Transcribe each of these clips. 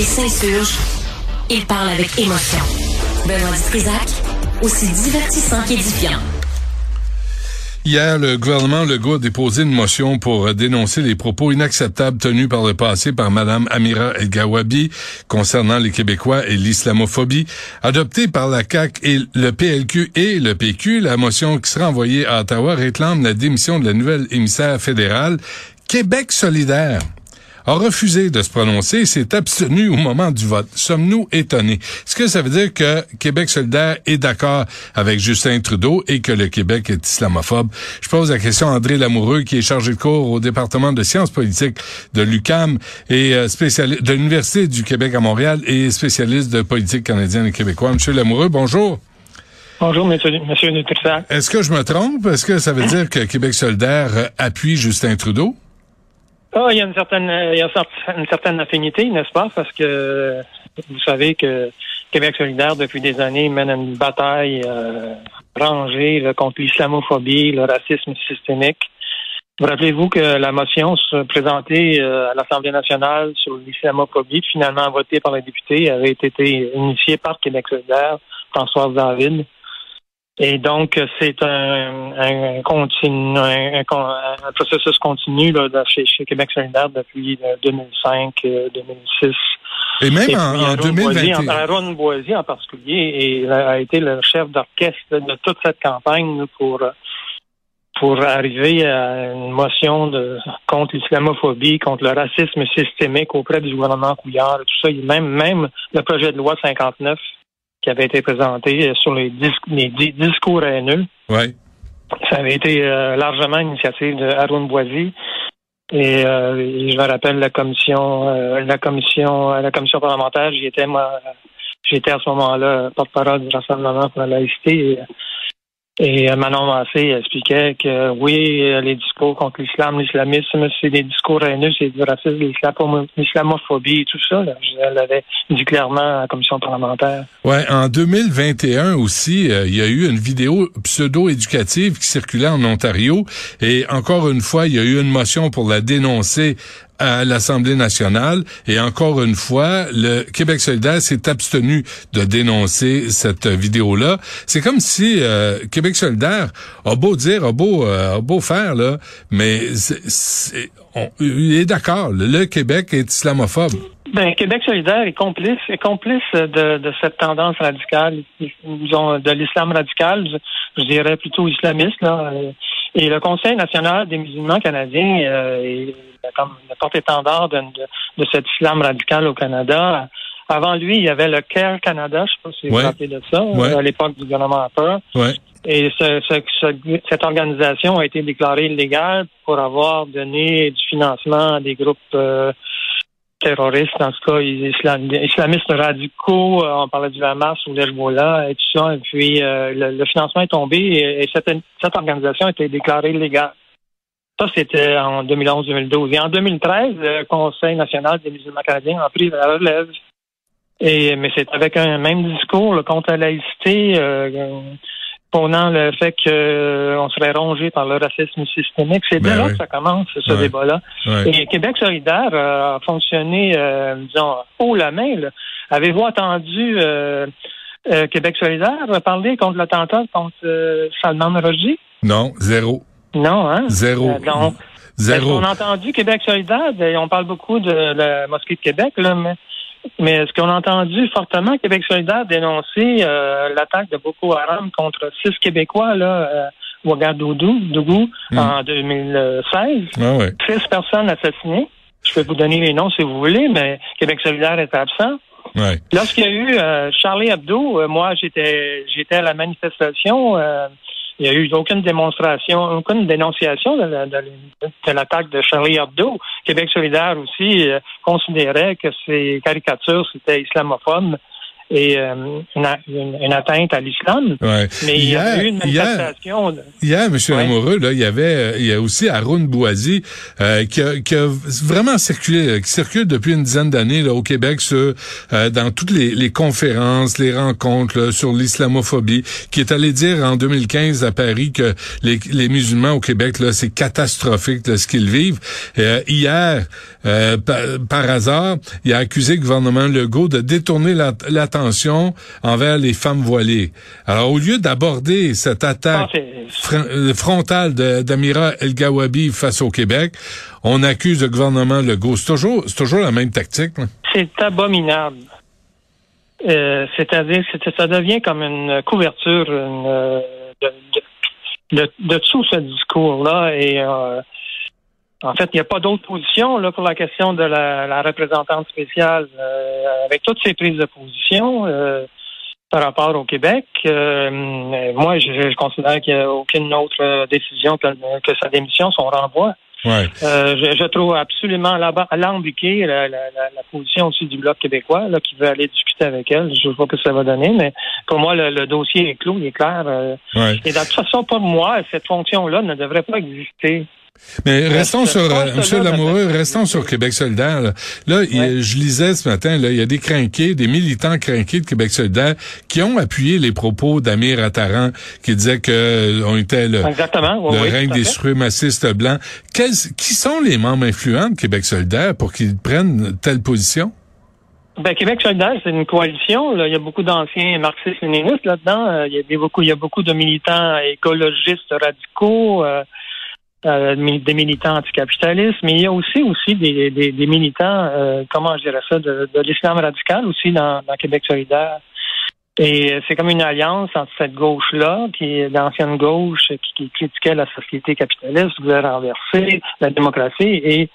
Il s'insurge. Il parle avec émotion. Benoît Dutrisac, aussi divertissant qu'édifiant. Hier, le gouvernement Legault a déposé une motion pour dénoncer les propos inacceptables tenus par le passé par Mme Amira El-Gawabi concernant les Québécois et l'islamophobie. Adoptée par la CAQ et le PLQ et le PQ, la motion qui sera envoyée à Ottawa réclame la démission de la nouvelle émissaire fédérale Québec solidaire a refusé de se prononcer et s'est abstenu au moment du vote. Sommes-nous étonnés? Est-ce que ça veut dire que Québec solidaire est d'accord avec Justin Trudeau et que le Québec est islamophobe? Je pose la question à André Lamoureux, qui est chargé de cours au département de sciences politiques de l'UCAM et euh, spécialiste de l'Université du Québec à Montréal et spécialiste de politique canadienne et québécois. Monsieur Lamoureux, bonjour. Bonjour, monsieur, monsieur Est-ce que je me trompe? Est-ce que ça veut dire que Québec solidaire appuie Justin Trudeau? Ah, il y a une certaine, il y a une certaine affinité, n'est-ce pas? Parce que vous savez que Québec solidaire, depuis des années, mène une bataille euh, rangée contre l'islamophobie, le racisme systémique. Vous rappelez-vous que la motion se présentée euh, à l'Assemblée nationale sur l'islamophobie, finalement votée par les députés, avait été initiée par Québec solidaire, François David. Et donc, c'est un, un, continu, un, un, processus continu là, chez, chez, Québec solidaire depuis 2005, euh, 2006. Euh, Et même en, en 2021. Aaron Boisier en particulier et a été le chef d'orchestre de toute cette campagne pour pour arriver à une motion de contre l'islamophobie, contre le racisme systémique auprès du gouvernement Couillard et tout ça. Même, même le projet de loi 59 qui avait été présenté sur les, les discours haineux. Ouais. Ça avait été euh, largement initiative de Haroun Boisy. Et, euh, je me rappelle la commission, euh, la commission, la commission parlementaire. J'y étais moi, j'étais à ce moment-là porte-parole du Rassemblement pour la laïcité. Et Manon Massé expliquait que oui, les discours contre l'islam, l'islamisme, c'est des discours haineux, c'est du racisme, l'islamophobie et tout ça. Là. Elle l'avait dit clairement à la commission parlementaire. Ouais, en 2021 aussi, euh, il y a eu une vidéo pseudo-éducative qui circulait en Ontario. Et encore une fois, il y a eu une motion pour la dénoncer à l'Assemblée nationale. Et encore une fois, le Québec solidaire s'est abstenu de dénoncer cette vidéo-là. C'est comme si euh, Québec solidaire a beau dire, a beau, euh, a beau faire, là, mais on, il est d'accord. Le Québec est islamophobe. Ben, Québec solidaire est complice, est complice de, de cette tendance radicale, de l'islam radical, je, dirais plutôt islamiste. Là. Et le Conseil national des musulmans canadiens euh, est comme le porte-étendard de, de, de, cet islam radical au Canada. Avant lui, il y avait le CARE Canada, je ne sais pas si vous vous rappelez de ça, à l'époque du gouvernement Harper. Ouais. Et ce, ce, cette organisation a été déclarée illégale pour avoir donné du financement à des groupes euh, terroristes, en tout cas islam, islamistes radicaux. Euh, on parlait du Hamas ou l'Hezbollah et tout ça. Et puis euh, le, financement est tombé et, et cette, organisation a été déclarée illégale. Ça, c'était en 2011-2012. Et en 2013, le Conseil national des musulmans canadiens a pris la relève. Et, mais c'est avec un même discours le contre la laïcité, euh, pendant le fait qu'on euh, serait rongé par le racisme systémique. C'est ben là que ça commence, ce débat-là. Et Québec solidaire euh, a fonctionné, euh, disons, haut la main. Avez-vous entendu euh, Québec solidaire parler contre l'attentat contre Salman Rushdie? Non, zéro. Non, hein? Zéro. donc, Zéro. On a entendu Québec solidaire, on parle beaucoup de la mosquée de Québec, là, mais mais est-ce qu'on a entendu fortement Québec solidaire dénoncer euh, l'attaque de Boko Haram contre six Québécois là, euh, Ouagadougou, Dougou, Hmm. en 2016? Ah ouais. Six personnes assassinées. Je peux vous donner les noms si vous voulez, mais Québec solidaire est absent. Ouais. Lorsqu'il y a eu euh, Charlie Hebdo, euh, moi j'étais j'étais à la manifestation. Il n'y a eu aucune démonstration, aucune dénonciation de, l'attaque de Charlie Hebdo. Québec solidaire aussi euh, considérait que ces caricatures, c'était islamophobe et euh, une, atteinte à l'islam. Ouais. Mais il y a eu une manifestation. Hier, M. Lamoureux, là, il y avait euh, il y a aussi Haroun Bouazi euh, qui, a, qui, a, vraiment circulé, qui circule depuis une dizaine d'années là, au Québec sur, dans toutes les, les, conférences, les rencontres là, sur l'islamophobie, qui est allé dire en 2015 à Paris que les, les musulmans au Québec, là, c'est catastrophique là, ce qu'ils vivent. hier, par, par, hasard, il a accusé le gouvernement Legault de détourner l'attention envers les femmes voilées. Alors, au lieu d'aborder cette attaque euh, frontale d'Amira El-Gawabi face au Québec, on accuse le gouvernement Legault. C'est toujours, toujours la même tactique. C'est abominable. Euh, c'est-à-dire que ça devient comme une couverture euh, de, tout ce discours-là. Et en fait, il n'y a pas d'autre position là, pour la question de la, représentante spéciale. Euh, avec toutes ces prises de position euh, par rapport au Québec, euh, moi, je, considère qu'il n'y a aucune autre décision que, sa démission, son renvoi. Ouais. Je, trouve absolument alambiqué la, la, la, position aussi du Bloc québécois là, qui veut aller discuter avec elle. Je ne sais pas ce que ça va donner, mais pour moi, le, dossier est clos, il est clair. Et de toute façon, pour moi, cette fonction-là ne devrait pas exister. Mais restons sur, euh, Monsieur Lamoureux, restons sur Québec solidaire. Là, je lisais ce matin, là, il y a des crinqués, des militants crinqués de Québec solidaire qui ont appuyé les propos d'Amir Attaran qui disait que euh, on était le, règne des suprémacistes blancs. qui sont les membres influents de Québec solidaire pour qu'ils prennent telle position? Ben, Québec solidaire, c'est une coalition. Là. Il y a beaucoup d'anciens marxistes-léninistes là-dedans. Euh, il, y a beaucoup, il y a beaucoup de militants écologistes radicaux. Euh, des militants anticapitalistes, mais il y a aussi aussi des, des, des militants, euh, comment je dirais ça, de, de l'islam radical aussi dans, dans Québec solidaire. Et euh, c'est comme une alliance entre cette gauche-là, qui est l'ancienne gauche, qui, qui, critiquait la société capitaliste, voulait renverser la démocratie, et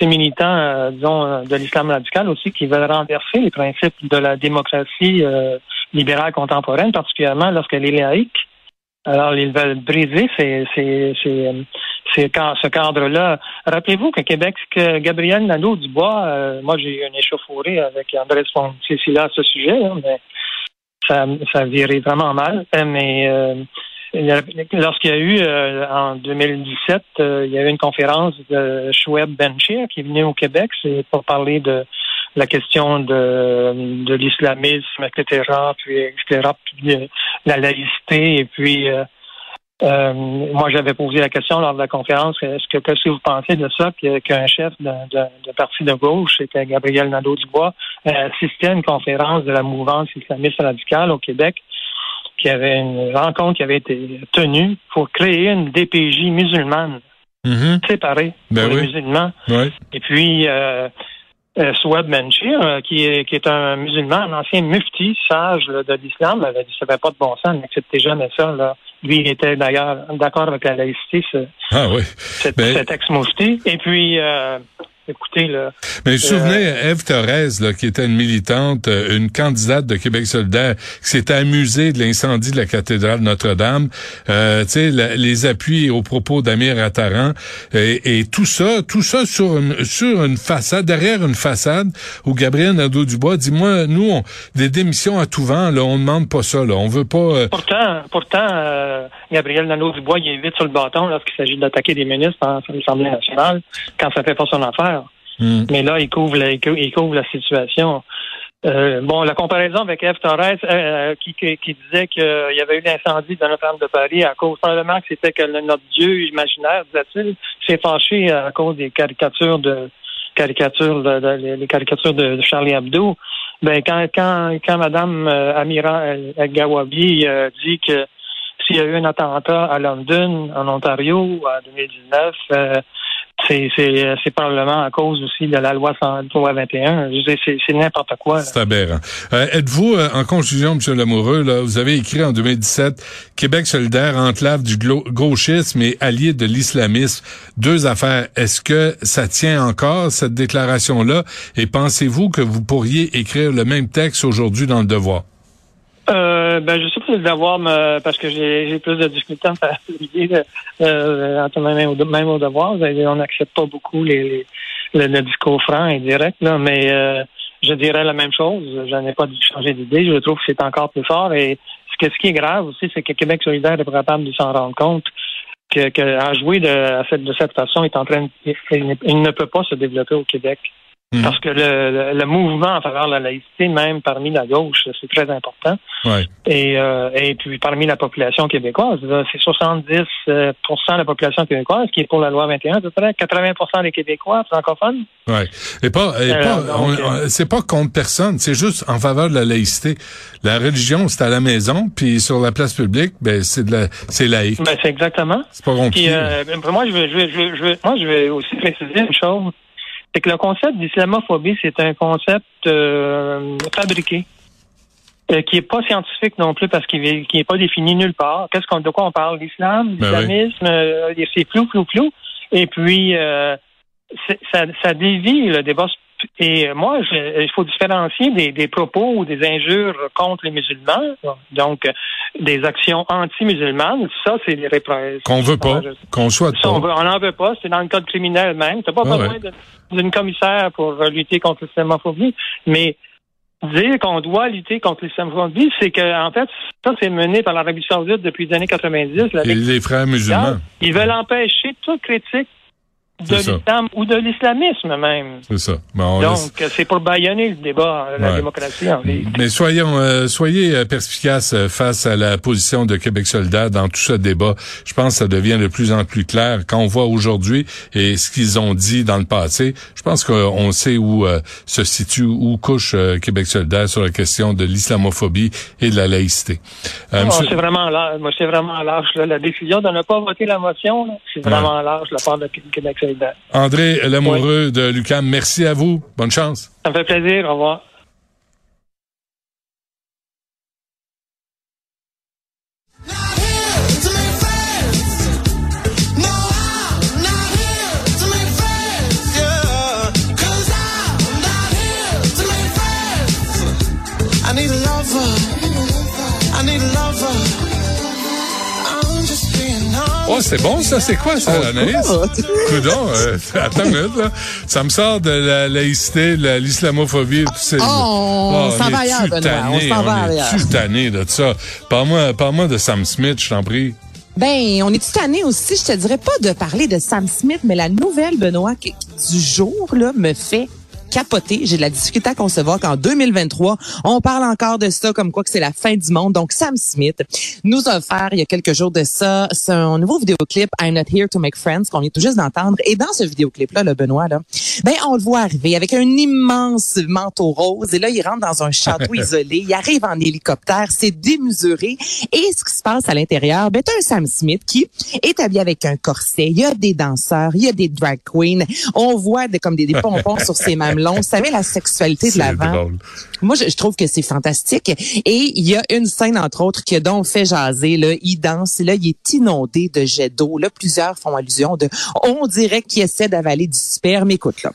ces militants, disons, de l'islam radical aussi, qui veulent renverser les principes de la démocratie libérale contemporaine, particulièrement lorsqu'elle est laïque. Alors, ils veulent briser ces, ces, ces, quand ce cadre-là. Rappelez-vous que Québec, que Gabriel Nadeau-Dubois, euh, moi j'ai eu une échauffourée avec André là à ce sujet, mais ça, ça virait vraiment mal. Euh, mais euh, lorsqu'il y a eu en 2017, il y a eu une conférence de Schweb Benchir qui est venu au Québec, c'est pour parler de la question de, de l'islamisme, etc., puis, etc., puis la laïcité, et puis euh, moi, j'avais posé la question lors de la conférence, est-ce que qu'est-ce que vous pensez de ça, qu'un chef de, de, parti de gauche, c'était Gabriel Nadeau-Dubois, euh, assistait à une conférence de la mouvance islamiste radicale au Québec, qui avait une rencontre qui avait été tenue pour créer une DPJ musulmane mm-hmm. séparée ben pour les musulmans. Et puis, euh, euh, Swab Menchir, qui, est, qui est un musulman, un ancien mufti, sage de l'islam, avait dit ça n'avait pas de bon sens, n'acceptez jamais ça. Là. Lui, il était d'ailleurs d'accord avec la laïcité, ce, ah oui. Ben cet, ex-mufti. Et puis, euh, Écoutez, là. Mais je me souvenais, euh, Eve Thorez, là, qui était une militante, euh, une candidate de Québec solidaire, qui s'était amusée de l'incendie de la cathédrale Notre-Dame, euh, tu sais, les appuis aux propos d'Amir Attaran, et, tout ça, tout ça sur une, sur une façade, derrière une façade, où Gabriel Nadeau-Dubois dit, moi, nous, on, des démissions à tout vent, là, on demande pas ça, là, on veut pas... Euh, pourtant, pourtant, Gabriel Nadeau-Dubois, il est vite sur le bâton lorsqu'il s'agit d'attaquer des ministres en l'Assemblée nationale, quand ça fait pas son affaire. Hmm. Mais là, il couvre la, il couvre la situation. Euh, bon, la comparaison avec Eve Torres, euh, euh, qui, qui, disait qu'il y avait eu l'incendie de Notre-Dame de Paris à cause, probablement que c'était que notre Dieu imaginaire, disait-il, s'est fâché à cause des caricatures de caricatures de, les caricatures de, Charlie Hebdo. Ben quand quand quand Madame Amira El Gawabi dit que s'il y a eu un attentat à London, en Ontario, en 2019, c'est, c'est, probablement à cause aussi de la loi 121. C'est, c'est n'importe quoi. C'est aberrant. Euh, êtes-vous, euh, en conclusion, M. Lamoureux, là, vous avez écrit en 2017 Québec solidaire, enclave du gauchisme et allié de l'islamisme. Deux affaires. Est-ce que ça tient encore, cette déclaration-là? Et pensez-vous que vous pourriez écrire le même texte aujourd'hui dans le devoir? Euh, ben, je sais pas d'avoir, parce que j'ai plus de difficultés à me faire publier, euh, même, au, même au devoir. On n'accepte pas beaucoup les, les le, discours franc et direct, là, mais euh, je dirais la même chose. Je n'ai pas changé d'idée. Je trouve que c'est encore plus fort. Et ce, que, ce qui est grave aussi, c'est que Québec solidaire est capable de s'en rendre compte que, que jouer de, cette, de cette façon, est en train, il ne peut pas se développer au Québec. Mhm. Parce que le, le, mouvement en faveur de la laïcité, même parmi la gauche, c'est très important. Ouais. Et, euh, et puis parmi la population québécoise, c'est 70% euh, de la population québécoise qui est pour la loi 21, à peu près 80% des Québécois francophones. Ouais. Et pas, et euh, pas c'est pas contre personne, c'est juste en faveur de la laïcité. La religion, c'est à la maison, puis sur la place publique, ben c'est de la, c'est laïque. Ben c'est exactement. C'est pas compliqué. Puis, moi, je vais, je vais, je vais, moi, je vais aussi préciser une chose c'est que le concept d'islamophobie, c'est un concept euh, fabriqué, euh, qui est pas scientifique non plus parce qu'il n'est pas défini nulle part. Qu'est-ce qu'on de quoi on parle? L'islam, ben l'islamisme, euh, c'est flou, flou, flou. Et puis ça, ça dévie le débat et moi, il faut différencier des, des, propos ou des injures contre les musulmans, donc des actions anti-musulmanes. Ça, c'est des répressions. Qu'on veut pas, qu'on soit pas. On n'en veut pas. C'est dans le code criminel même. T'as pas besoin d'une commissaire pour lutter contre l'islamophobie, mais dire qu'on doit lutter contre l'islamophobie, c'est que en fait, ça c'est mené par l'Arabie Saoudite depuis les années 90. Et les frères musulmans. Ils veulent empêcher toute critique de l'islam ou de l'islamisme même. C'est ça. Donc, c'est pour baïonner le débat, euh, la démocratie en Mais soyons, euh, soyez euh, perspicaces face à la position de Québec solidaire dans tout ce débat. Je pense que ça devient de plus en plus clair quand on voit aujourd'hui et ce qu'ils ont dit dans le passé. Je pense qu'on sait où se situe, où couche Québec solidaire sur la question de l'islamophobie et de la laïcité. Euh, C'est vraiment large. Moi, c'est vraiment large. La décision de ne pas voter la motion, c'est vraiment large la part de Québec solidaire. André Lamoureux de Lucam, merci à vous. Bonne chance. Ça me fait plaisir. Au revoir. Oh, c'est bon, ça. C'est quoi, ça, l'analyse? Coudon, euh, attends une minute, là. Ça me sort de la laïcité, de l'islamophobie. Oh, on s'en va ailleurs, Benoît? On s'en va ailleurs. Je suis tanné de ça? Parle-moi parle de Sam Smith, je t'en prie. Ben, on est tanné aussi, je te dirais pas de parler de Sam Smith, mais la nouvelle, Benoît, du jour, là, me fait capoté. J'ai de la difficulté à concevoir qu'en 2023, on parle encore de ça comme quoi que c'est la fin du monde. Donc, Sam Smith nous a offert il y a quelques jours de ça son nouveau vidéoclip I'm Not Here to Make Friends qu'on vient tout juste d'entendre. Et dans ce vidéoclip-là, le Benoît, là, ben, on le voit arriver avec un immense manteau rose. Et là, il rentre dans un château isolé. Il arrive en hélicoptère. C'est démesuré. Et ce qui se passe à l'intérieur, ben, t'as un Sam Smith qui est habillé avec un corset. Il y a des danseurs. Il y a des drag queens. On voit des, comme des, des pompons sur ses mêmes on savait la sexualité de l'avant. Moi, je, trouve que c'est fantastique. Et il y a une scène, entre autres, qui a donc fait jaser. Là, il danse, là, il est inondé de jets d'eau. Là, plusieurs font allusion de, on dirait qu'il essaie d'avaler du sperme. Écoute, là.